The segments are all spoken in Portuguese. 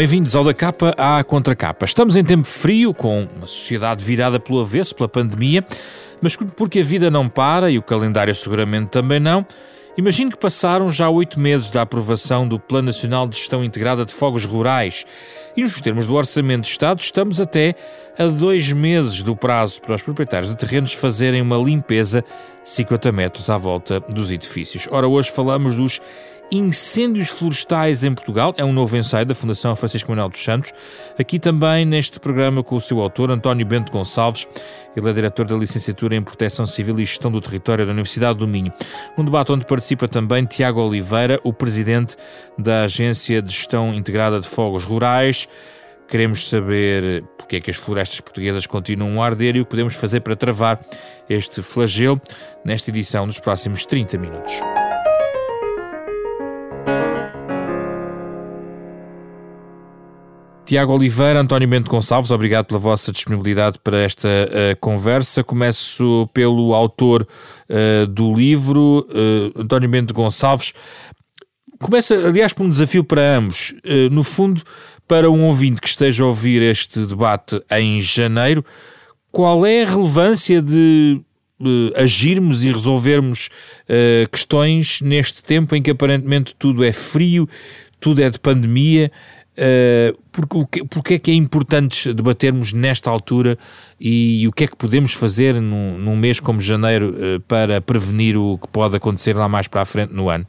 Bem-vindos ao da capa à contracapa. Estamos em tempo frio, com uma sociedade virada pelo avesso, pela pandemia, mas porque a vida não para e o calendário seguramente também não, imagino que passaram já oito meses da aprovação do Plano Nacional de Gestão Integrada de Fogos Rurais e, nos termos do Orçamento de Estado, estamos até a dois meses do prazo para os proprietários de terrenos fazerem uma limpeza 50 metros à volta dos edifícios. Ora, hoje falamos dos Incêndios Florestais em Portugal é um novo ensaio da Fundação Francisco Manuel dos Santos. Aqui também neste programa com o seu autor, António Bento Gonçalves. Ele é diretor da Licenciatura em Proteção Civil e Gestão do Território da Universidade do Minho. Um debate onde participa também Tiago Oliveira, o presidente da Agência de Gestão Integrada de Fogos Rurais. Queremos saber porque é que as florestas portuguesas continuam a arder e o que podemos fazer para travar este flagelo nesta edição dos próximos 30 minutos. Tiago Oliveira, António Bento Gonçalves, obrigado pela vossa disponibilidade para esta uh, conversa. Começo pelo autor uh, do livro, uh, António Bento Gonçalves. Começa, aliás, por um desafio para ambos. no fundo, para um ouvinte que esteja a ouvir este debate em janeiro, qual é a relevância de agirmos e resolvermos questões neste tempo em que aparentemente tudo é frio, tudo é de pandemia? Uh, porque, porque é que é importante debatermos nesta altura e, e o que é que podemos fazer num, num mês como janeiro uh, para prevenir o que pode acontecer lá mais para a frente no ano?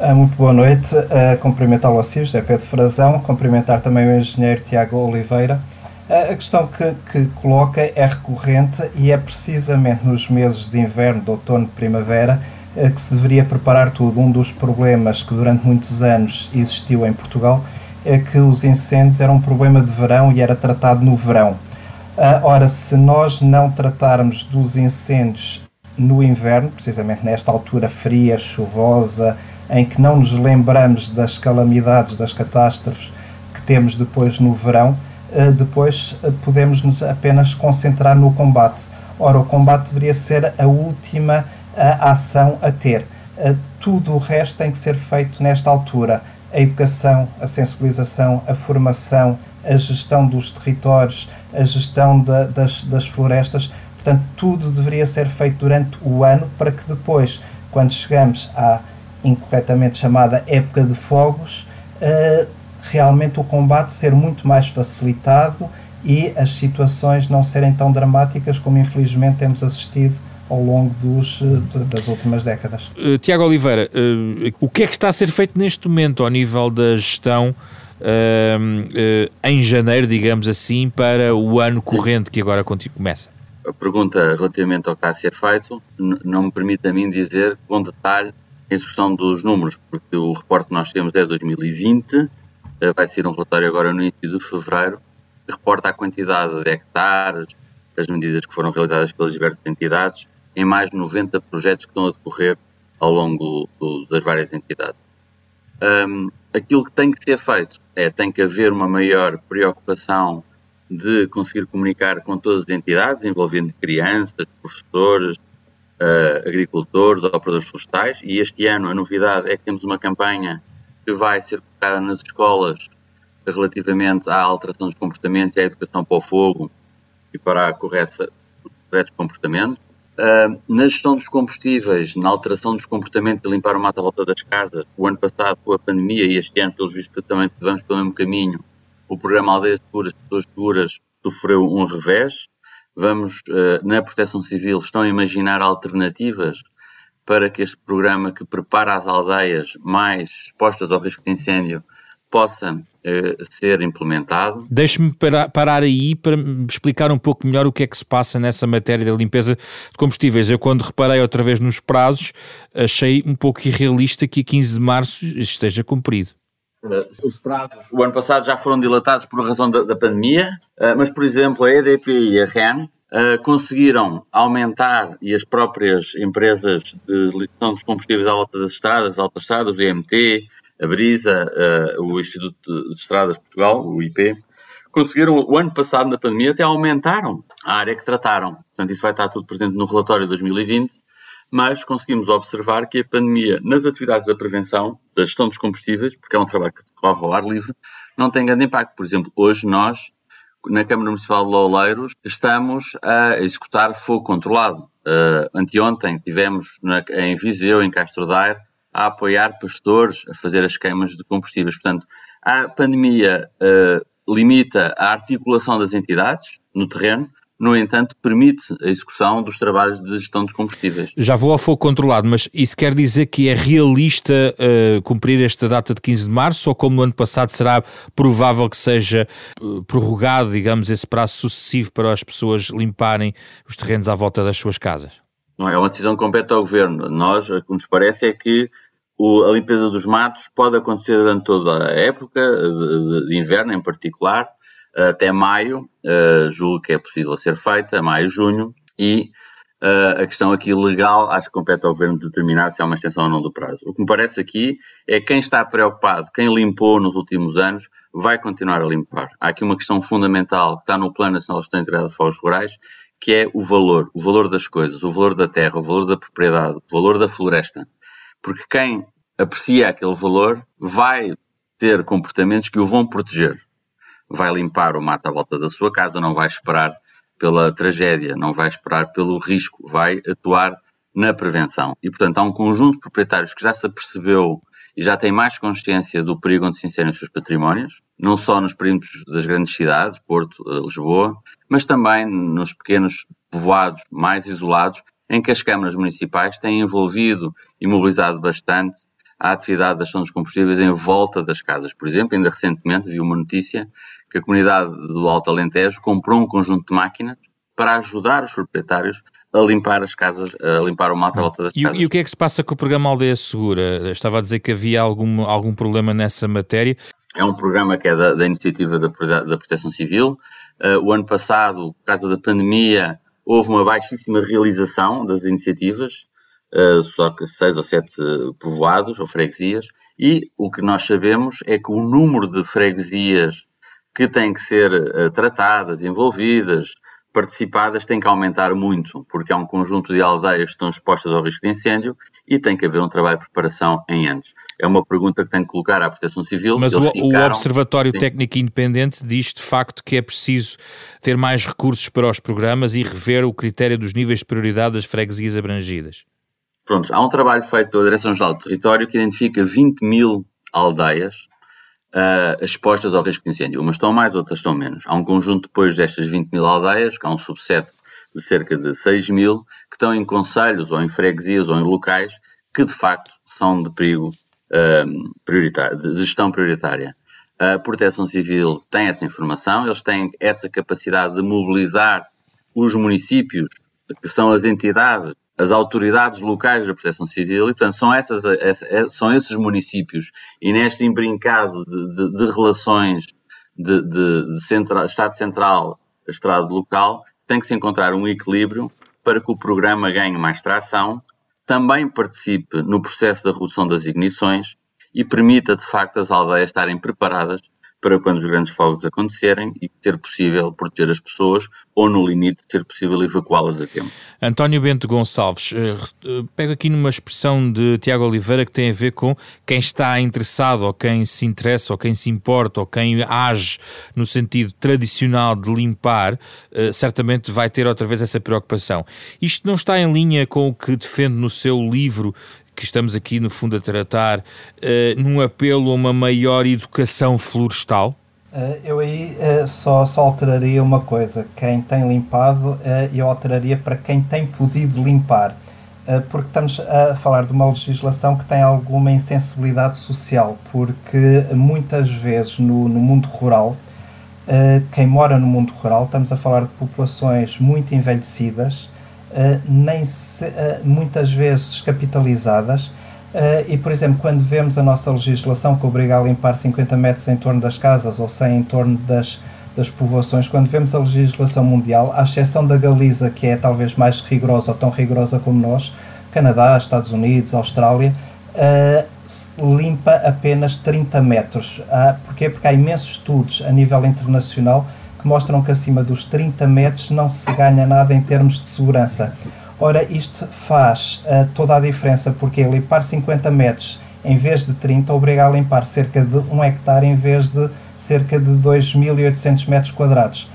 Uh, muito boa noite. Uh, cumprimentar-lo assim, José Pedro Frazão, cumprimentar também o engenheiro Tiago Oliveira. a questão que, que coloca é recorrente e é precisamente nos meses de inverno, de outono e primavera que se deveria preparar tudo. Um dos problemas que durante muitos anos existiu em Portugal é que os incêndios eram um problema de verão e era tratado no verão. Uh, ora, se nós não tratarmos dos incêndios no inverno, precisamente nesta altura fria, chuvosa, em que não nos lembramos das calamidades, das catástrofes que temos depois no verão, uh, depois uh, podemos nos apenas concentrar no combate. Ora, o combate deveria ser a última a ação a ter. Tudo o resto tem que ser feito nesta altura. A educação, a sensibilização, a formação, a gestão dos territórios, a gestão da, das, das florestas. Portanto, tudo deveria ser feito durante o ano para que depois, quando chegamos à incorretamente chamada época de fogos, realmente o combate ser muito mais facilitado e as situações não serem tão dramáticas como infelizmente temos assistido ao longo dos, eh, das últimas décadas. Uh, Tiago Oliveira, uh, o que é que está a ser feito neste momento ao nível da gestão uh, em janeiro, digamos assim, para o ano corrente que agora começa? A pergunta relativamente ao que está a ser feito não me permite a mim dizer com detalhe a execução dos números, porque o reporte que nós temos é 2020, vai ser um relatório agora no início de fevereiro, que reporta a quantidade de hectares, as medidas que foram realizadas pelas diversas entidades em mais de 90 projetos que estão a decorrer ao longo do, das várias entidades. Um, aquilo que tem que ser feito é tem que haver uma maior preocupação de conseguir comunicar com todas as entidades, envolvendo crianças, professores, uh, agricultores, operadores florestais, e este ano a novidade é que temos uma campanha que vai ser colocada nas escolas relativamente à alteração dos comportamentos e à educação para o fogo e para a correção de comportamentos. Uh, na gestão dos combustíveis, na alteração dos comportamentos de limpar o mato à volta das casas, o ano passado com a pandemia e este ano, pelos vistos, também vamos pelo mesmo caminho, o programa Aldeias Seguras, Pessoas Seguras, sofreu um revés. Vamos, uh, na proteção civil, estão a imaginar alternativas para que este programa que prepara as aldeias mais expostas ao risco de incêndio possa eh, ser implementado. Deixe-me parar, parar, aí para explicar um pouco melhor o que é que se passa nessa matéria da limpeza de combustíveis. Eu, quando reparei outra vez nos prazos, achei um pouco irrealista que a 15 de março esteja cumprido. Uh, os prazos, o ano passado já foram dilatados por razão da, da pandemia, uh, mas, por exemplo, a EDP e a REN Uh, conseguiram aumentar, e as próprias empresas de lição dos combustíveis à volta das estradas, autoestradas, o IMT, a Brisa, uh, o Instituto de Estradas de Portugal, o IP, conseguiram, o ano passado, na pandemia, até aumentaram a área que trataram. Portanto, isso vai estar tudo presente no relatório de 2020, mas conseguimos observar que a pandemia, nas atividades da prevenção, da gestão dos combustíveis, porque é um trabalho que decorre ao ar livre, não tem grande impacto. Por exemplo, hoje nós, na Câmara Municipal de Louleiros, estamos a executar fogo controlado. Uh, anteontem tivemos na, em Viseu, em Castro Daire, a apoiar pastores a fazer as queimas de combustíveis. Portanto, a pandemia uh, limita a articulação das entidades no terreno, no entanto, permite a execução dos trabalhos de gestão de combustíveis. Já vou ao fogo controlado, mas isso quer dizer que é realista uh, cumprir esta data de 15 de março ou como no ano passado será provável que seja uh, prorrogado, digamos, esse prazo sucessivo para as pessoas limparem os terrenos à volta das suas casas? Não, é uma decisão que compete ao Governo. Nós, o que nos parece é que o, a limpeza dos matos pode acontecer durante toda a época, de, de inverno em particular, até maio, uh, julgo que é possível ser feita, maio, junho, e uh, a questão aqui legal, acho que compete ao Governo determinar se há uma extensão ou não do prazo. O que me parece aqui é quem está preocupado, quem limpou nos últimos anos, vai continuar a limpar. Há aqui uma questão fundamental que está no Plano Nacional de Integrada de Fogos Rurais, que é o valor, o valor das coisas, o valor da terra, o valor da propriedade, o valor da floresta. Porque quem aprecia aquele valor vai ter comportamentos que o vão proteger. Vai limpar o mato à volta da sua casa, não vai esperar pela tragédia, não vai esperar pelo risco, vai atuar na prevenção. E, portanto, há um conjunto de proprietários que já se apercebeu e já tem mais consciência do perigo onde se inserem os seus patrimónios, não só nos perímetros das grandes cidades, Porto, eh, Lisboa, mas também nos pequenos povoados mais isolados, em que as câmaras municipais têm envolvido e mobilizado bastante a atividade da gestão dos combustíveis em volta das casas. Por exemplo, ainda recentemente vi uma notícia que a comunidade do Alto Alentejo comprou um conjunto de máquinas para ajudar os proprietários a limpar as casas, a limpar o mato à volta das e, casas. E o que é que se passa com o programa Aldeia Segura? Estava a dizer que havia algum, algum problema nessa matéria. É um programa que é da, da iniciativa da, da Proteção Civil. Uh, o ano passado, por causa da pandemia, houve uma baixíssima realização das iniciativas, uh, só que seis ou sete povoados ou freguesias, e o que nós sabemos é que o número de freguesias que têm que ser uh, tratadas, envolvidas, participadas tem que aumentar muito, porque há um conjunto de aldeias que estão expostas ao risco de incêndio e tem que haver um trabalho de preparação em antes. É uma pergunta que tem que colocar à Proteção Civil. Mas o, ficaram... o, Observatório Sim. Técnico Independente diz de facto que é preciso ter mais recursos para os programas e rever o critério dos níveis de prioridade das freguesias abrangidas. Pronto, há um trabalho feito pela Direção-Geral do Território que identifica 20 mil aldeias uh, expostas ao risco de incêndio. Umas estão mais, outras estão menos. Há um conjunto depois destas 20 mil aldeias, que há um subset de cerca de 6 mil, que estão em conselhos ou em freguesias ou em locais que de facto são de perigo uh, prioritário, de gestão prioritária. A Proteção Civil tem essa informação, eles têm essa capacidade de mobilizar os municípios, que são as entidades as autoridades locais da proteção civil e, portanto, são, essas, é, são esses municípios e neste embrincado de, de, de relações de, de central, Estado Central, Estado local, tem que se encontrar um equilíbrio para que o programa ganhe mais tração, também participe no processo da redução das ignições e permita, de facto, as aldeias estarem preparadas para quando os grandes fogos acontecerem e ter possível proteger as pessoas ou, no limite, ter possível evacuá-las a tempo. António Bento Gonçalves, eh, eh, pego aqui numa expressão de Tiago Oliveira que tem a ver com quem está interessado, ou quem se interessa, ou quem se importa, ou quem age no sentido tradicional de limpar, eh, certamente vai ter outra vez essa preocupação. Isto não está em linha com o que defende no seu livro que estamos aqui no fundo a tratar, uh, num apelo a uma maior educação florestal? Uh, eu aí uh, só, só alteraria uma coisa: quem tem limpado, eu alteraria para quem tem podido limpar, porque estamos a falar de uma legislação que tem alguma insensibilidade social, porque muitas vezes no, no mundo rural, quem mora no mundo rural, estamos a falar de populações muito envelhecidas nem se, uh, muitas vezes descapitalizadas. Uh, e, por exemplo, quando vemos a nossa legislação que obriga a limpar 50 metros em torno das casas ou 100 em torno das, das povoações, quando vemos a legislação mundial, à exceção da Galiza, que é talvez mais rigorosa ou tão rigorosa como nós, Canadá, Estados Unidos, Austrália, uh, limpa apenas 30 metros. Uh, porquê? Porque há imensos estudos a nível internacional que mostram que acima dos 30 metros não se ganha nada em termos de segurança. Ora, isto faz uh, toda a diferença, porque limpar 50 metros em vez de 30 obriga a limpar cerca de 1 hectare em vez de cerca de 2.800 metros quadrados.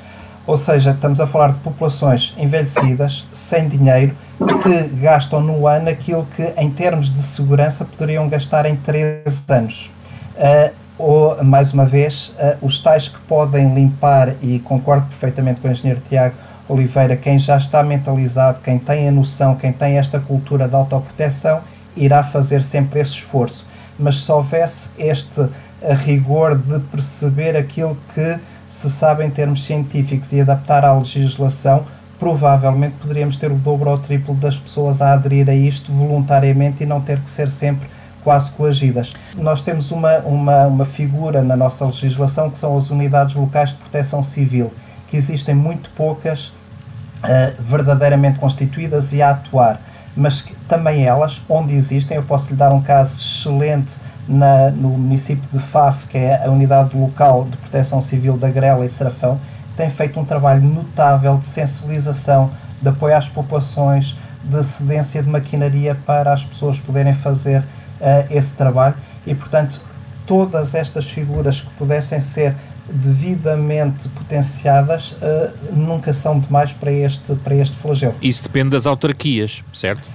Ou seja, estamos a falar de populações envelhecidas, sem dinheiro, que gastam no ano aquilo que, em termos de segurança, poderiam gastar em 13 anos. Uh, ou, mais uma vez, uh, os tais que podem limpar, e concordo perfeitamente com o engenheiro Tiago Oliveira, quem já está mentalizado, quem tem a noção, quem tem esta cultura de autoproteção, irá fazer sempre esse esforço. Mas se houvesse este eh, rigor de perceber aquilo que se sabe em termos científicos e adaptar à legislação, provavelmente poderíamos ter o dobro ou o triplo das pessoas a aderir a isto voluntariamente e não ter que ser sempre quase coagidas. Nós temos uma, uma, uma figura na nossa legislação que são as unidades locais de proteção civil, que existem muito poucas uh, verdadeiramente constituídas e a atuar, mas que, também elas, onde existem, eu posso lhe dar um caso excelente na, no município de Faf, que é a unidade local de proteção civil da Grela e Serafão, tem feito um trabalho notável de sensibilização, de apoio às populações, de cedência de maquinaria para as pessoas poderem fazer uh, esse trabalho e, portanto, todas estas figuras que pudessem ser devidamente potenciadas uh, nunca são demais para este, para este flagelo. Isso depende das autarquias, certo?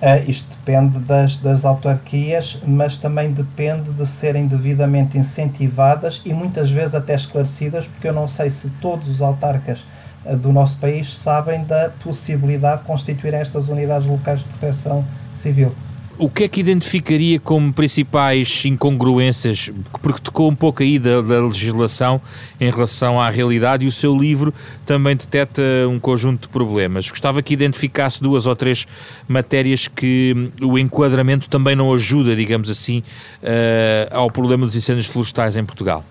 Uh, isto depende das, das autarquias, mas também depende de serem devidamente incentivadas e muitas vezes até esclarecidas, porque eu não sei se todos os autarcas uh, do nosso país sabem da possibilidade de constituir estas unidades locais de proteção civil. O que é que identificaria como principais incongruências, porque tocou um pouco aí da, da, legislação em relação à realidade e o seu livro também detecta um conjunto de problemas. Gostava que identificasse duas ou três matérias que o enquadramento também não ajuda, digamos assim, uh, ao problema dos incêndios florestais em Portugal.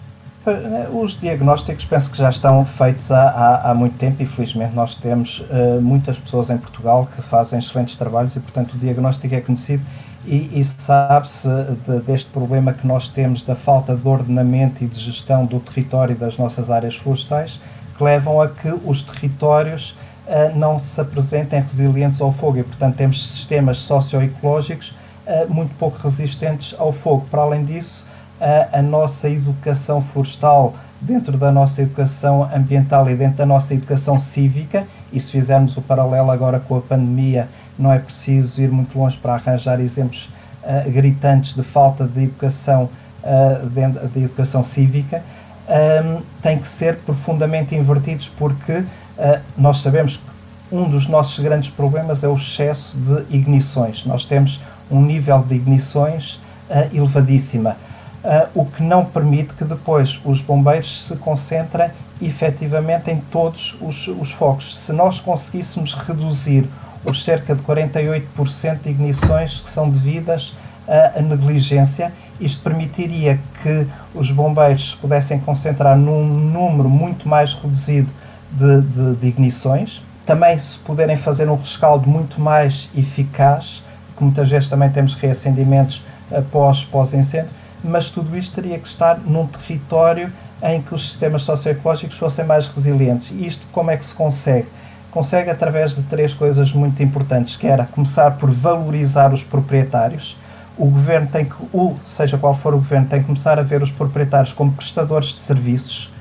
Eh, os diagnósticos penso que já estão feitos há, há, há muito tempo e felizmente nós temos uh, muitas pessoas em Portugal que fazem excelentes trabalhos e portanto o diagnóstico é conhecido e, e sabe-se de, deste problema que nós temos da falta de ordenamento e de gestão do território das nossas áreas florestais que levam a que os territórios uh, não se apresentem resilientes ao fogo e portanto temos sistemas socioecológicos uh, muito pouco resistentes ao fogo. Para além disso, a, a nossa educação florestal dentro da nossa educação ambiental e dentro da nossa educação cívica, e se fizermos o paralelo agora com a pandemia, não é preciso ir muito longe para arranjar exemplos uh, gritantes de falta de educação, uh, de, de, educação cívica, um, tem que ser profundamente invertidos porque uh, nós sabemos que um dos nossos grandes problemas é o excesso de ignições. Nós temos um nível de ignições elevadíssima uh, o que não permite que depois os bombeiros se concentrem efetivamente em todos os, os focos. Se nós conseguíssemos reduzir os cerca de 48% de ignições que são devidas à negligência, isto permitiria que os bombeiros se pudessem concentrar num número muito mais reduzido de, de, de ignições. Também se puderem fazer um rescaldo muito mais eficaz, que muitas vezes também temos reacendimentos após pós-incêndio, mas tudo isto teria que estar num território em que os sistemas socioecológicos fossem mais resilientes. E isto como é que se consegue? Consegue através de três coisas muito importantes, que era começar por valorizar os proprietários. O governo tem que, ou seja qual for o governo, tem que começar a ver os proprietários como prestadores de serviços.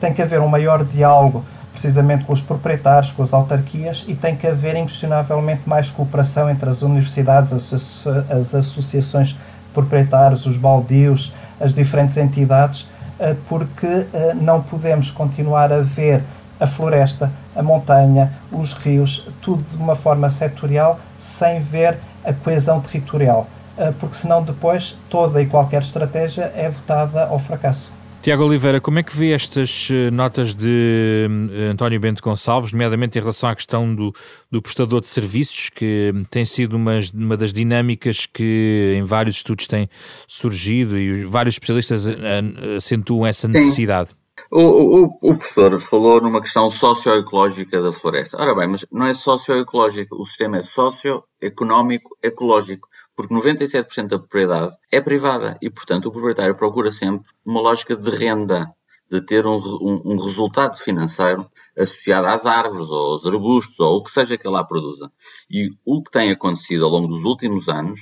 Tem que haver um maior diálogo precisamente com os proprietários, com as autarquias e tem que haver inquestionavelmente mais cooperação entre as universidades, as, as associações proprietários, os baldios, as diferentes entidades, eh, porque eh, não podemos continuar a ver a floresta, a montanha, os rios, tudo de uma forma setorial, sem ver a coesão territorial, eh, porque senão depois toda e qualquer estratégia é votada ao fracasso. Tiago Oliveira, como é que vê estas eh, notas de eh, António Bento Gonçalves, nomeadamente em relação à questão do, do prestador de serviços, que tem sido uma, uma das dinâmicas que em vários estudos tem surgido e vários especialistas eh, acentuam essa necessidade? Sim. O, o, o, professor falou numa questão socioecológica da floresta. Ora bem, mas não é socioecológico, o sistema é socioeconómico ecológico porque 97% da propriedade é privada e, portanto, o proprietário procura sempre uma lógica de renda, de ter um, um, um, resultado financeiro associado às árvores ou aos arbustos ou o que seja que ela produza. E o que tem acontecido ao longo dos últimos anos,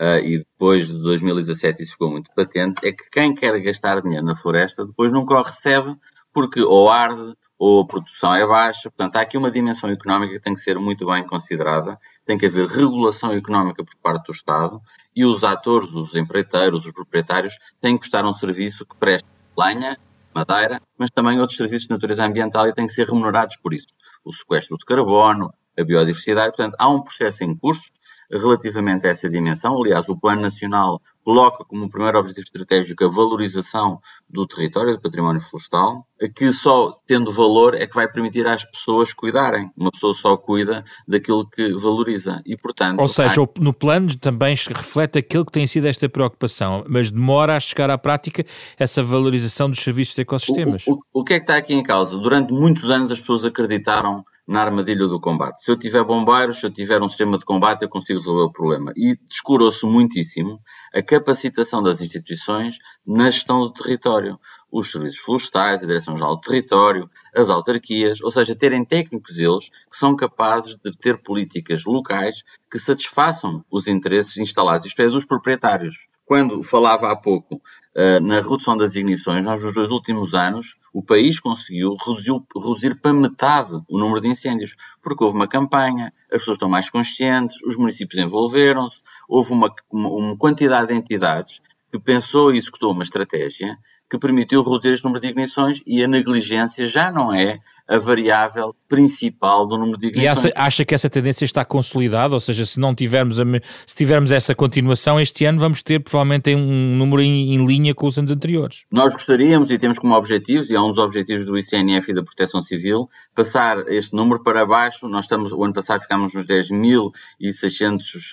uh, e depois de 2017 isso ficou muito patente, é que quem quer gastar dinheiro na floresta depois nunca o recebe porque ou arde ou a produção é baixa. Portanto, há aqui uma dimensão económica que tem que ser muito bem considerada. Tem que haver regulação económica por parte do Estado e os atores, os empreiteiros, os proprietários, têm que prestar um serviço que preste lenha, madeira, mas também outros serviços de natureza ambiental e têm que ser remunerados por isso. O sequestro de carbono, a biodiversidade. Portanto, há um processo em curso relativamente a essa dimensão. Aliás, o Plano Nacional coloca como primeiro objetivo estratégico a valorização do território, do património florestal, que só tendo valor é que vai permitir às pessoas cuidarem. Uma pessoa só cuida daquilo que valoriza. E, portanto, Ou seja, há... no plano também reflete aquilo que tem sido esta preocupação, mas demora a chegar à prática essa valorização dos serviços de ecossistemas. O, o, o que é que está aqui em causa? Durante muitos anos as pessoas acreditaram na armadilha do combate. Se eu tiver bombeiros, se eu tiver um sistema de combate, eu consigo resolver o problema. E descurou-se muitíssimo a capacitação das instituições na gestão do território. Os serviços florestais, a Direção-Geral do Território, as autarquias, ou seja, terem técnicos eles que são capazes de ter políticas locais que satisfaçam os interesses instalados, isto é, dos proprietários. Quando falava há pouco uh, na redução das ignições, nós nos dois últimos anos o país conseguiu reduzir, reduzir para metade o número de incêndios, porque houve uma campanha, as pessoas estão mais conscientes, os municípios envolveram-se, houve uma, uma, uma quantidade de entidades que pensou e executou uma estratégia que permitiu reduzir este número de ignições e a negligência já não é a variável principal do número de ignições. E essa, acha que essa tendência está consolidada? Ou seja, se não tivermos, a, se tivermos essa continuação, este ano vamos ter provavelmente um número em, em, linha com os anos anteriores. Nós gostaríamos e temos como objetivos, e há uns objetivos do ICNF e da Proteção Civil, passar este número para baixo. Nós estamos, o ano passado ficámos nos 10.600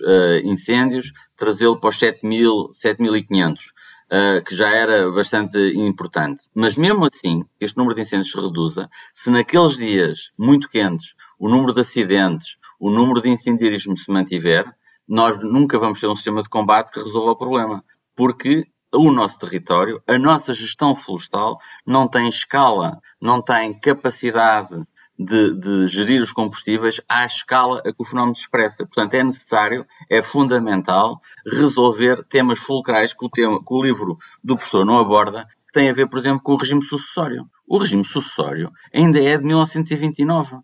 uh, incêndios, trazê-lo para os 7.500 uh, que já era bastante importante. Mas mesmo assim, este número de incêndios se reduza se naqueles dias muito quentes o número de acidentes, o número de incendiarismo se mantiver, nós nunca vamos ter um sistema de combate que resolva o problema. Porque o nosso território, a nossa gestão florestal não tem escala, não tem capacidade de, de, gerir os combustíveis à escala a que o fenómeno se expressa. Portanto, é necessário, é fundamental resolver temas fulcrais que o, tema, que o livro do professor não aborda, que tem a ver, por exemplo, com o regime sucessório. O regime sucessório ainda é de 1929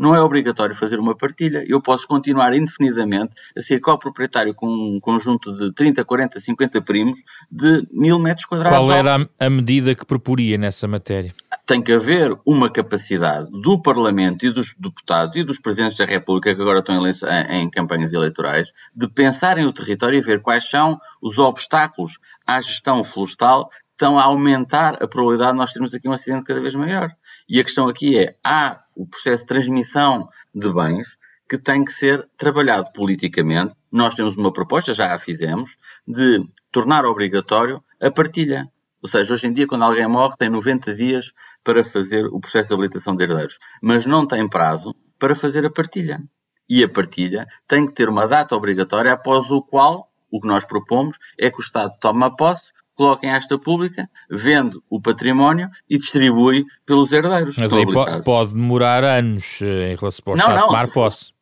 não é obrigatório fazer uma partilha. Eu posso continuar indefinidamente a ser coproprietário com um conjunto de 30, 40, 50 primos de mil metros quadrados. Qual era a, medida que proporia nessa matéria? Tem que haver uma capacidade do Parlamento e dos deputados e dos presidentes da República, que agora estão em, em campanhas eleitorais, de pensarem o território e ver quais são os obstáculos à gestão florestal estão a aumentar a probabilidade de nós termos aqui um acidente cada vez maior. E a questão aqui é, há o processo de transmissão de bens que tem que ser trabalhado politicamente. Nós temos uma proposta, já a fizemos, de tornar obrigatório a partilha. Ou seja, hoje em dia, quando alguém morre, tem 90 dias para fazer o processo de habilitação de herdeiros, mas não tem prazo para fazer a partilha. E a partilha tem que ter uma data obrigatória após o qual o que nós propomos é que o Estado tome posse coloca em esta pública, vende o património e distribui pelos herdeiros. Mas aí pode, pode demorar anos eh, em relação ao Estado tomar posse.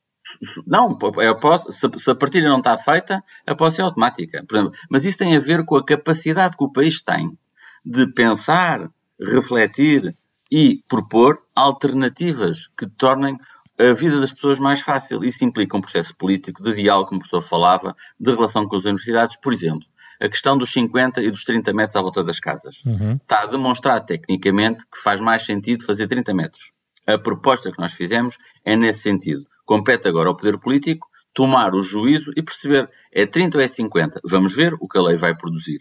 Não, é posse, se, se, a partilha não está feita, a posse é automática. Exemplo, mas isso tem a ver com a capacidade que o país tem de pensar, refletir e propor alternativas que tornem a vida das pessoas mais fácil. Isso implica um processo político de diálogo, como o professor falava, de relação com as universidades, por exemplo a questão dos 50 e dos 30 metros à volta das casas. Uhum. Está a demonstrar tecnicamente que faz mais sentido fazer 30 metros. A proposta que nós fizemos é nesse sentido. Compete agora ao poder político tomar o juízo e perceber é 30 ou é 50. Vamos ver o que a lei vai produzir.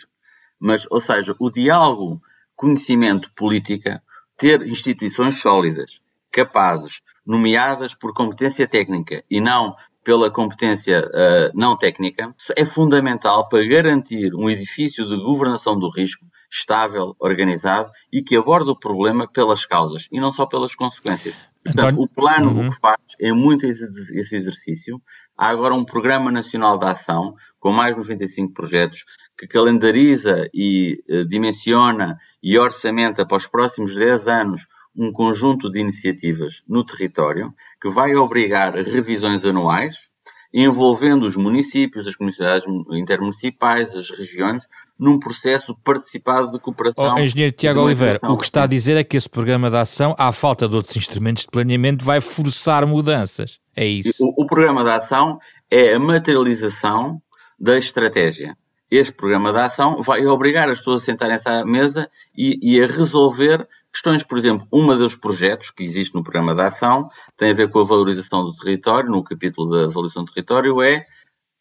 Mas, ou seja, o diálogo, conhecimento, política, ter instituições sólidas, capazes, nomeadas por competência técnica e não pela competência uh, não técnica, é fundamental para garantir um edifício de governação do risco estável, organizado e que aborde o problema pelas causas e não só pelas consequências. Portanto, o plano uhum. o que faz é muito esse exercício. Há agora um Programa Nacional de Ação com mais de 95 projetos, que calendariza e eh, dimensiona e orçamenta para os próximos 10 anos um conjunto de iniciativas no território que vai obrigar revisões anuais, envolvendo os municípios, as comunidades intermunicipais, as regiões, num processo participado de cooperação. Oh, engenheiro Tiago Oliveira, o que está a dizer é que esse programa de ação, à falta de outros instrumentos de planeamento, vai forçar mudanças. É isso. O, o programa de ação é a materialização da estratégia. Este programa de ação vai obrigar as pessoas a sentarem-se à mesa e, e, a resolver questões, por exemplo, uma dos projetos que existe no programa de ação tem a ver com a valorização do território, no capítulo da valorização do território, é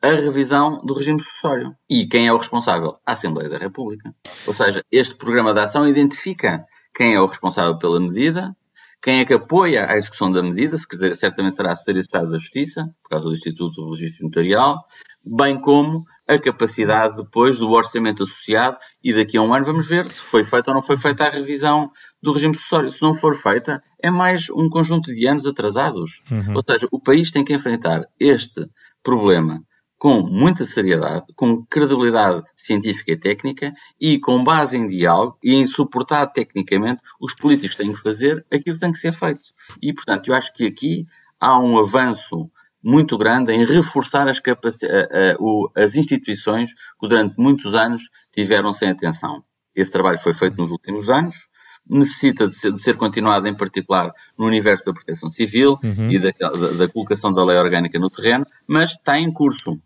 a revisão do regime sucessório. E quem é o responsável? A Assembleia da República. Ou seja, este programa de ação identifica quem é o responsável pela medida, quem é que apoia a execução da medida, certamente será a Secretaria de Estado da Justiça, por causa do Instituto Logístico Notarial, bem como a capacidade depois do orçamento associado e daqui a um ano vamos ver se foi feita ou não foi feita a revisão do regime sucessório. Se não for feita, é mais um conjunto de anos atrasados. Uhum. Ou seja, o país tem que enfrentar este problema com muita seriedade, com credibilidade científica e técnica e com base em diálogo e em suportar tecnicamente os políticos têm que fazer aquilo que tem que ser feito. E, portanto, eu acho que aqui há um avanço muito grande em reforçar as, as instituições que durante muitos anos tiveram sem atenção. Esse trabalho foi feito nos últimos anos, necessita de ser, de ser, continuado, em particular no universo da proteção civil uhum. e da, da, da, colocação da lei orgânica no terreno, mas está em curso.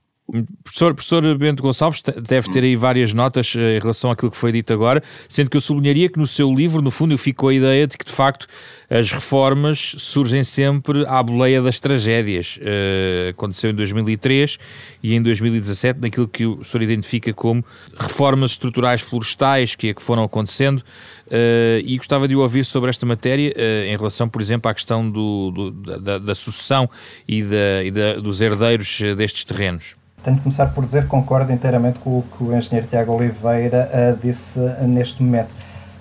Professor, professor Bento Gonçalves deve ter aí várias notas eh, em relação àquilo que foi dito agora, sendo que eu sublinharia que no seu livro, no fundo, ficou a ideia de que, de facto, as reformas surgem sempre à boleia das tragédias. Uh, aconteceu em 2003 e em 2017, naquilo que o senhor identifica como reformas estruturais florestais que, é que foram acontecendo, uh, e gostava de ouvir sobre esta matéria uh, em relação, por exemplo, à questão do, do, da, da, sucessão e, da, e da, dos herdeiros destes terrenos. Tenho de começar por dizer que concordo inteiramente com o que o engenheiro Tiago Oliveira uh, disse uh, neste momento.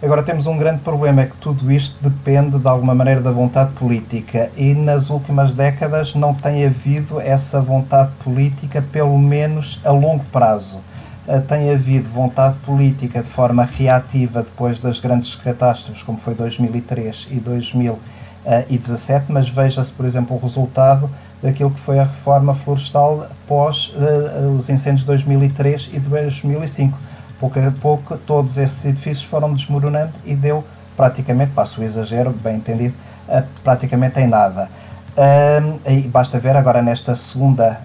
Agora temos um grande problema, é que tudo isto depende de alguma maneira da vontade política e nas últimas décadas não tem havido essa vontade política, pelo menos a longo prazo. Uh, tem havido vontade política de forma reativa depois das grandes catástrofes, como foi 2003 e 2017, mas veja-se, por exemplo, o resultado daquilo que foi a reforma florestal após uh, os incêndios de 2003 e 2005. Pouco a pouco, todos esses edifícios foram desmoronando e deu praticamente, passo o exagero, bem entendido, uh, praticamente em nada. Uh, basta ver agora nesta segunda,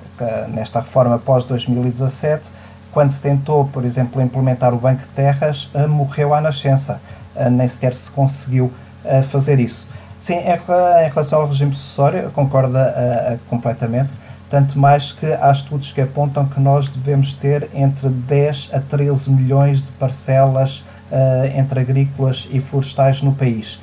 nesta reforma pós 2017, quando se tentou, por exemplo, implementar o Banco de Terras, morreu à nascença, nem sequer se conseguiu fazer isso. Sim, em, relação ao regime sucessório, concorda uh, uh, completamente, tanto mais que há estudos que apontam que nós devemos ter entre 10 a 13 milhões de parcelas uh, entre agrícolas e florestais no país.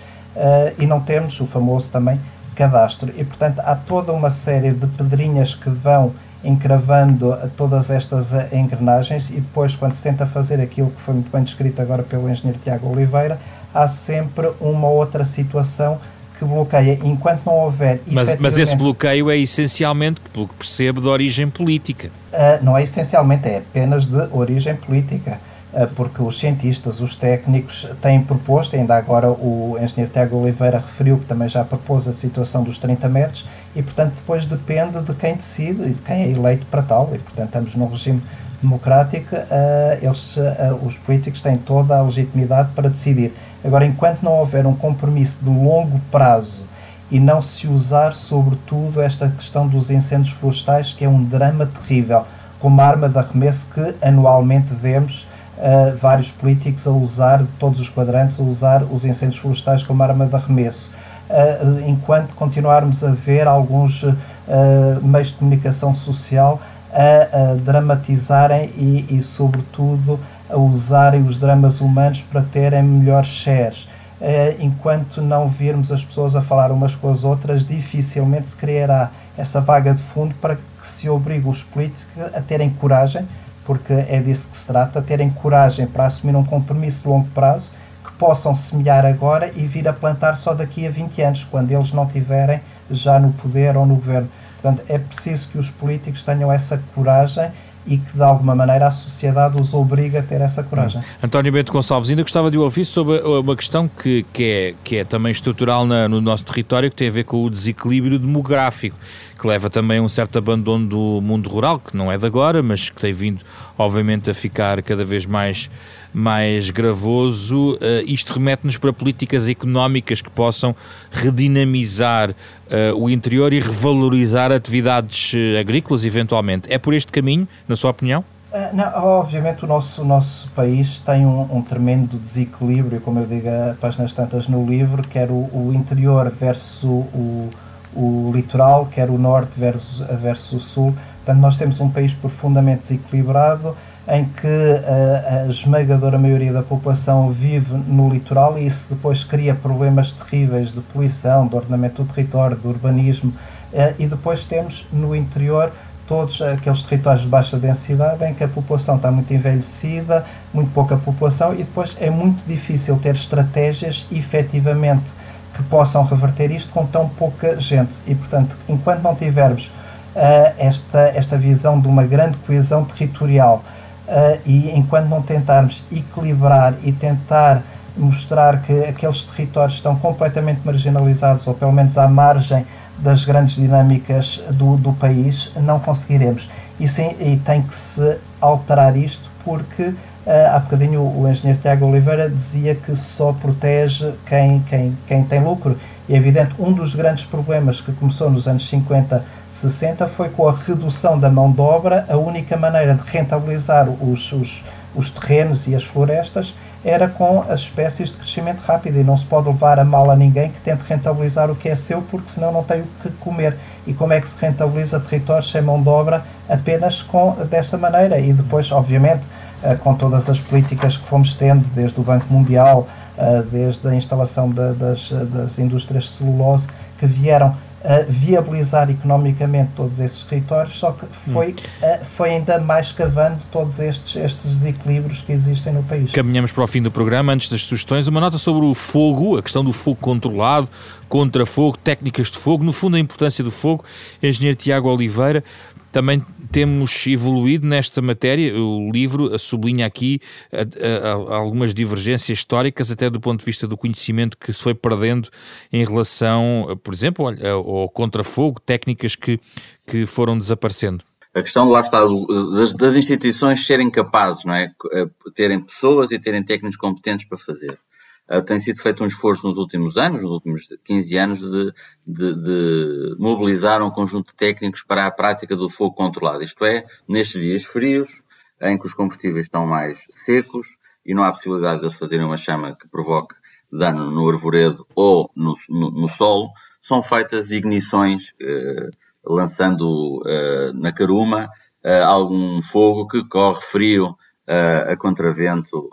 e não temos o famoso também cadastro. E, portanto, há toda uma série de pedrinhas que vão encravando todas estas engrenagens e depois, quando se tenta fazer aquilo que foi muito bem descrito agora pelo engenheiro Tiago Oliveira, há sempre uma outra situação que bloqueia enquanto não houver. Mas, mas esse bloqueio é essencialmente, pelo que percebo, de origem política. Uh, não é essencialmente, é apenas de origem política. Uh, porque os cientistas, os técnicos têm proposto, ainda agora o engenheiro Tiago Oliveira referiu que também já propôs a situação dos 30 metros, e portanto depois depende de quem decide e de quem é eleito para tal, e portanto estamos num regime democrático, uh, eles, os políticos têm toda a legitimidade para decidir. Agora, enquanto não houver um compromisso de longo prazo e não se usar, sobretudo, esta questão dos incêndios florestais, que é um drama terrível, como arma de arremesso que anualmente vemos uh, vários políticos a usar, todos os quadrantes, a usar os incêndios florestais como arma de arremesso. Uh, enquanto continuarmos a ver alguns uh, meios de comunicação social a, a dramatizarem e, e, sobretudo, a usarem os dramas humanos para terem melhores shares. Eh, enquanto não virmos as pessoas a falar umas com as outras, dificilmente se criará essa vaga de fundo para que se obrigue os políticos a terem coragem, porque é disso que se trata, a terem coragem para assumir um compromisso de longo prazo possam semear agora e vir a plantar só daqui a 20 anos, quando eles não tiverem já no poder ou no governo. Portanto, é preciso que os políticos tenham essa coragem e que de alguma maneira a sociedade os obriga a ter essa coragem. Hum. António Bento Gonçalves, ainda gostava de ouvir sobre uma questão que, que, é, que é também estrutural na, no nosso território, que tem a ver com o desequilíbrio demográfico, que leva também a um certo abandono do mundo rural, que não é de agora, mas que tem vindo, obviamente, a ficar cada vez mais mais gravoso, uh, isto remete-nos para políticas económicas que possam redinamizar uh, o interior e revalorizar atividades uh, agrícolas, eventualmente. É por este caminho, na sua opinião? Não, obviamente o nosso, o nosso país tem um, um, tremendo desequilíbrio, como eu digo a páginas tantas no livro, quer o, o interior versus o, o, o, litoral, quer o norte versus, versus o sul. Portanto, nós temos um país profundamente desequilibrado, em que a, a, esmagadora maioria da população vive no litoral e isso depois cria problemas terríveis de poluição, de ordenamento do território, de urbanismo, eh, e depois temos no interior todos aqueles territórios de baixa densidade em que a população está muito envelhecida, muito pouca população, e depois é muito difícil ter estratégias efetivamente que possam reverter isto com tão pouca gente. E, portanto, enquanto não tivermos uh, esta, esta visão de uma grande coesão territorial, uh, e enquanto não tentarmos equilibrar e tentar mostrar que aqueles territórios estão completamente marginalizados ou pelo menos à margem das grandes dinâmicas do, do país, não conseguiremos. E, sim, e tem que se alterar isto porque uh, há bocadinho o, o engenheiro Tiago Oliveira dizia que só protege quem, quem, quem tem lucro. E é evidente, um dos grandes problemas que começou nos anos 50 60 foi com a redução da mão de obra, a única maneira de rentabilizar os, os, os terrenos e as florestas era com as espécies de crescimento rápido e não se pode levar a mal a ninguém que tente rentabilizar o que é seu porque senão não tem o que comer. E como é que se rentabiliza territórios sem mão de obra apenas com desta maneira? E depois, obviamente, eh, com todas as políticas que fomos tendo, desde o Banco Mundial, eh, desde a instalação das, das indústrias de celulose, que vieram a viabilizar economicamente todos esses territórios, só que foi, hum. foi ainda mais cavando todos estes, estes desequilíbrios que existem no país. Caminhamos para o fim do programa. Antes das sugestões, uma nota sobre o fogo, a questão do fogo controlado, contra fogo, técnicas de fogo, no fundo a importância do fogo. Engenheiro Tiago Oliveira, também temos evoluído nesta matéria. O livro sublinha aqui a, a, a algumas divergências históricas, até do ponto de vista do conhecimento que se foi perdendo em relação, por exemplo, ao contrafogo, técnicas que, que foram desaparecendo. A questão, lá está, das, das instituições serem capazes, não é? Terem pessoas e terem técnicos competentes para fazer. Uh, tem sido feito um esforço nos últimos anos, nos últimos 15 anos, de, de, de, mobilizar um conjunto de técnicos para a prática do fogo controlado. Isto é, nestes dias frios, em que os combustíveis estão mais secos e não há possibilidade de eles fazerem uma chama que provoque dano no arvoredo ou no, no, no solo, são feitas ignições, uh, lançando uh, na caruma algum fogo que corre frio a contravento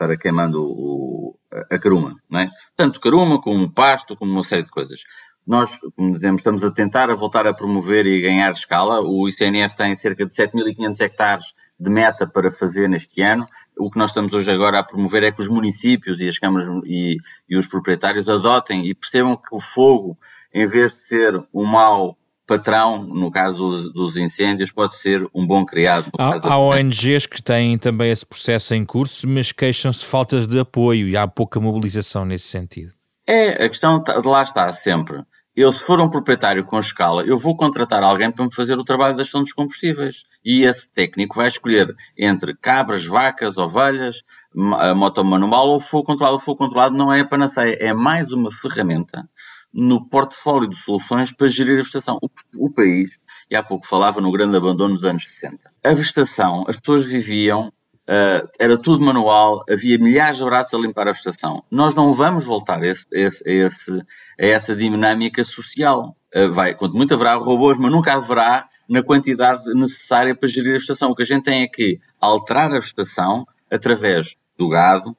para queimando o, a caruma, não é? Tanto caruma como pasto, como uma série de coisas. Nós, como dizemos, estamos a tentar a voltar a promover e ganhar escala. O ICNF tem cerca de 7.500 hectares de meta para fazer neste ano. O que nós estamos hoje agora a promover é que os municípios e as câmaras e, e os proprietários adotem e percebam que o fogo, em vez de ser um mal patrão, no caso dos incêndios, pode ser um bom criado. Há, há ONGs que têm também esse processo em curso, mas queixam-se de faltas de apoio e há pouca mobilização nesse sentido. É, a questão de lá está sempre. Eu, se for um proprietário com escala, eu vou contratar alguém para me fazer o trabalho da gestão dos combustíveis. E esse técnico vai escolher entre cabras, vacas, ovelhas, moto manual ou fogo controlado. O fogo controlado não é a panaceia, é mais uma ferramenta no portfólio de soluções para gerir a vegetação. O, o, país, e há pouco falava no grande abandono dos anos 60. A vegetação, as pessoas viviam, uh, era tudo manual, havia milhares de braços a limpar a vegetação. Nós não vamos voltar a, esse, a, esse, a essa dinâmica social. Uh, vai, quanto muito haverá robôs, mas nunca haverá na quantidade necessária para gerir a vegetação. O que a gente tem é que alterar a vegetação através do gado,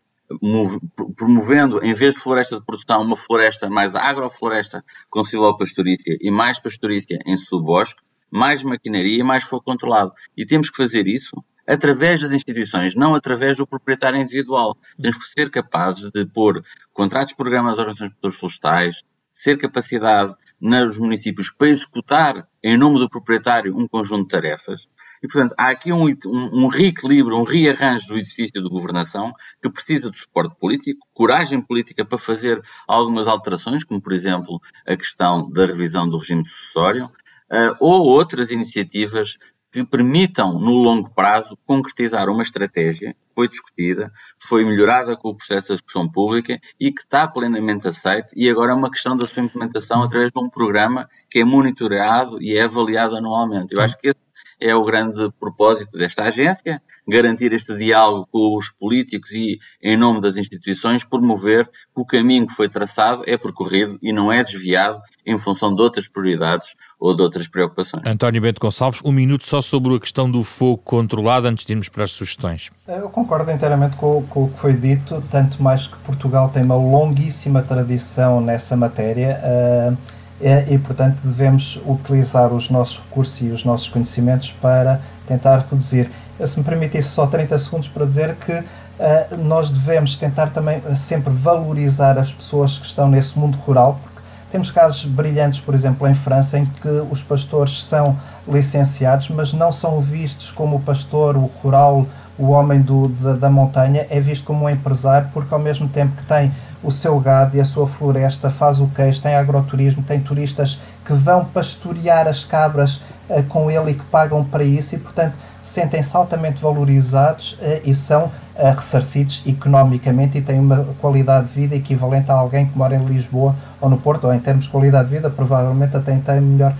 promovendo, em vez de floresta de produção, uma floresta mais agrofloresta com silvopastorícia e mais pastorícia em subbosque, mais maquinaria e mais fogo controlado. E temos que fazer isso através das instituições, não através do proprietário individual. Temos que ser capazes de pôr contratos, programas organizações de produtores florestais, ser capacidade nos municípios para executar, em nome do proprietário, um conjunto de tarefas E, portanto, há aqui um, um, um reequilíbrio, um rearranjo do edifício de governação que precisa de suporte político, coragem política para fazer algumas alterações, como, por exemplo, a questão da revisão do regime sucessório, uh, ou outras iniciativas que permitam, no longo prazo, concretizar uma estratégia que foi discutida, foi melhorada com o processo da discussão pública e que está plenamente aceite e agora é uma questão da sua implementação através de um programa que é monitorado e é avaliado anualmente. Eu acho que esse é o grande propósito desta agência, garantir este diálogo com os políticos e, em nome das instituições, promover que o caminho que foi traçado é percorrido e não é desviado em função de outras prioridades ou de outras preocupações. António Bento Gonçalves, um minuto só sobre a questão do fogo controlado antes de irmos para as sugestões. Eu concordo inteiramente com, com o que foi dito, tanto mais que Portugal tem uma longuíssima tradição nessa matéria. Uh, e, portanto, devemos utilizar os nossos recursos e os nossos conhecimentos para tentar reduzir. Se me permitisse só 30 segundos para dizer que uh, nós devemos tentar também sempre valorizar as pessoas que estão nesse mundo rural, porque temos casos brilhantes, por exemplo, em França, em que os pastores são licenciados, mas não são vistos como o pastor, o rural, o homem do, da, da montanha, é visto como um empresário, porque ao mesmo tempo que tem o seu gado e a sua floresta, faz o queijo, tem agroturismo, tem turistas que vão pastorear as cabras uh, com ele e que pagam para isso e, portanto, sentem-se altamente valorizados uh, e são uh, ressarcidos economicamente e têm uma qualidade de vida equivalente a alguém que mora em Lisboa ou no Porto, ou em termos de qualidade de vida, provavelmente até tem melhor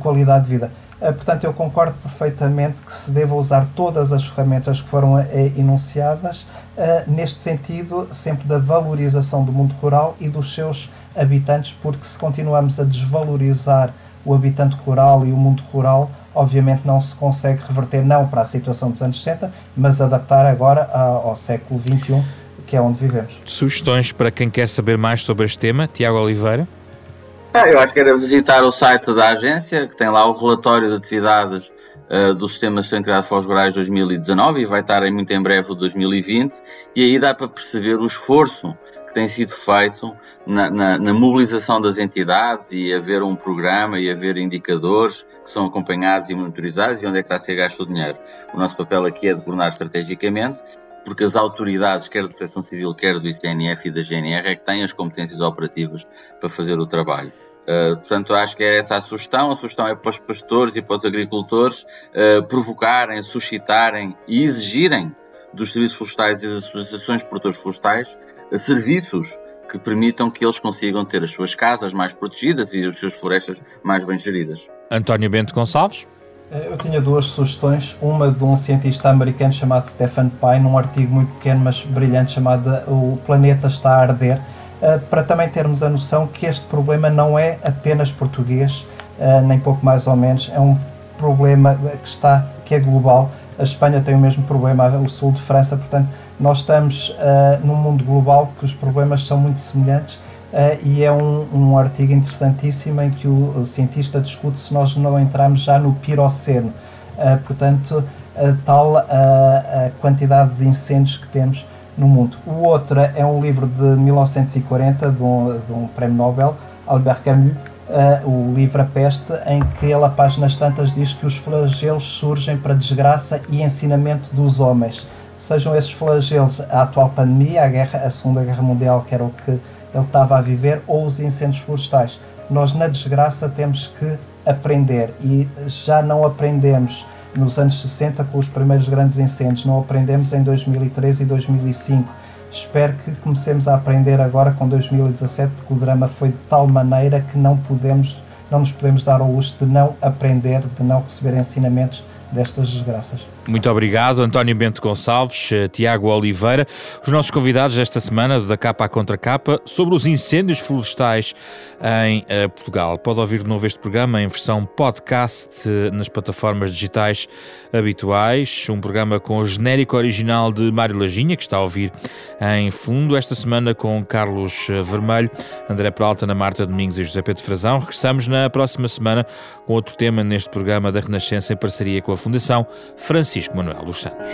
qualidade de vida. Portanto, eu concordo perfeitamente que se deva usar todas as ferramentas que foram enunciadas uh, neste sentido, sempre da valorização do mundo rural e dos seus habitantes, porque se continuamos a desvalorizar o habitante rural e o mundo rural, obviamente não se consegue reverter não para a situação dos anos 60, mas adaptar agora ao século XXI, que é onde vivemos. Sugestões para quem quer saber mais sobre este tema, Tiago Oliveira? Ah, eu acho que era visitar o site da agência, que tem lá o relatório de atividades uh, do Sistema Integrado de Fogos Rurais 2019 e vai estar em, muito em breve o 2020, e aí dá para perceber o esforço que tem sido feito na, na, na, mobilização das entidades e haver um programa e haver indicadores que são acompanhados e monitorizados e onde é que está a ser gasto o dinheiro. O nosso papel aqui é de governar estrategicamente, porque as autoridades, quer da Proteção Civil, quer do ICNF e da GNR, é que têm as competências operativas para fazer o trabalho. Uh, portanto, acho que é essa a sugestão. A sugestão é para os pastores e para os agricultores uh, provocarem, suscitarem e exigirem dos serviços florestais e das associações de produtores florestais uh, serviços que permitam que eles consigam ter as suas casas mais protegidas e as suas florestas mais bem geridas. António Bento Gonçalves. Eu tinha duas sugestões, uma de um cientista americano chamado Stephen Pine, num artigo muito pequeno mas brilhante chamado O Planeta está a Arder, eh, para também termos a noção que este problema não é apenas português, eh, nem pouco mais ou menos, é um problema que está que é global. A Espanha tem o mesmo problema, o sul de França, portanto, nós estamos uh, num mundo global que os problemas são muito semelhantes uh, e é um, um, artigo interessantíssimo em que o, o, cientista discute se nós não entramos já no piroceno, uh, portanto, a tal a quantidade de incêndios que temos no mundo. O outro é um livro de 1940 de um, de um prémio Nobel, Albert Camus, uh, o livro A Peste, em que ele, a páginas tantas, diz que os flagelos surgem para desgraça e ensinamento dos homens. Sejam esses flagelos a atual pandemia, a, guerra, a Segunda Guerra Mundial, que era o que ele estava a viver, ou os incêndios florestais. Nós, na desgraça, temos que aprender e já não aprendemos nos anos 60 com os primeiros grandes incêndios, não aprendemos em 2013 e 2005. Espero que comecemos a aprender agora com 2017, porque o drama foi de tal maneira que não podemos, não nos podemos dar ao luxo de não aprender, de não receber ensinamentos destas desgraças. Muito obrigado, António Bento Gonçalves, eh, Tiago Oliveira, os nossos convidados esta semana, da capa à contra capa, sobre os incêndios florestais em uh, Portugal. Pode ouvir de novo este programa em versão podcast uh, nas plataformas digitais habituais. Um programa com o genérico original de Mário Laginha, que está a ouvir em fundo. Esta semana com Carlos Vermelho, André Peralta, Ana Marta Domingos e José Pedro Frazão. Regressamos na próxima semana com outro tema neste programa da Renascença em parceria com a Fundação Francisco Manuel dos Santos.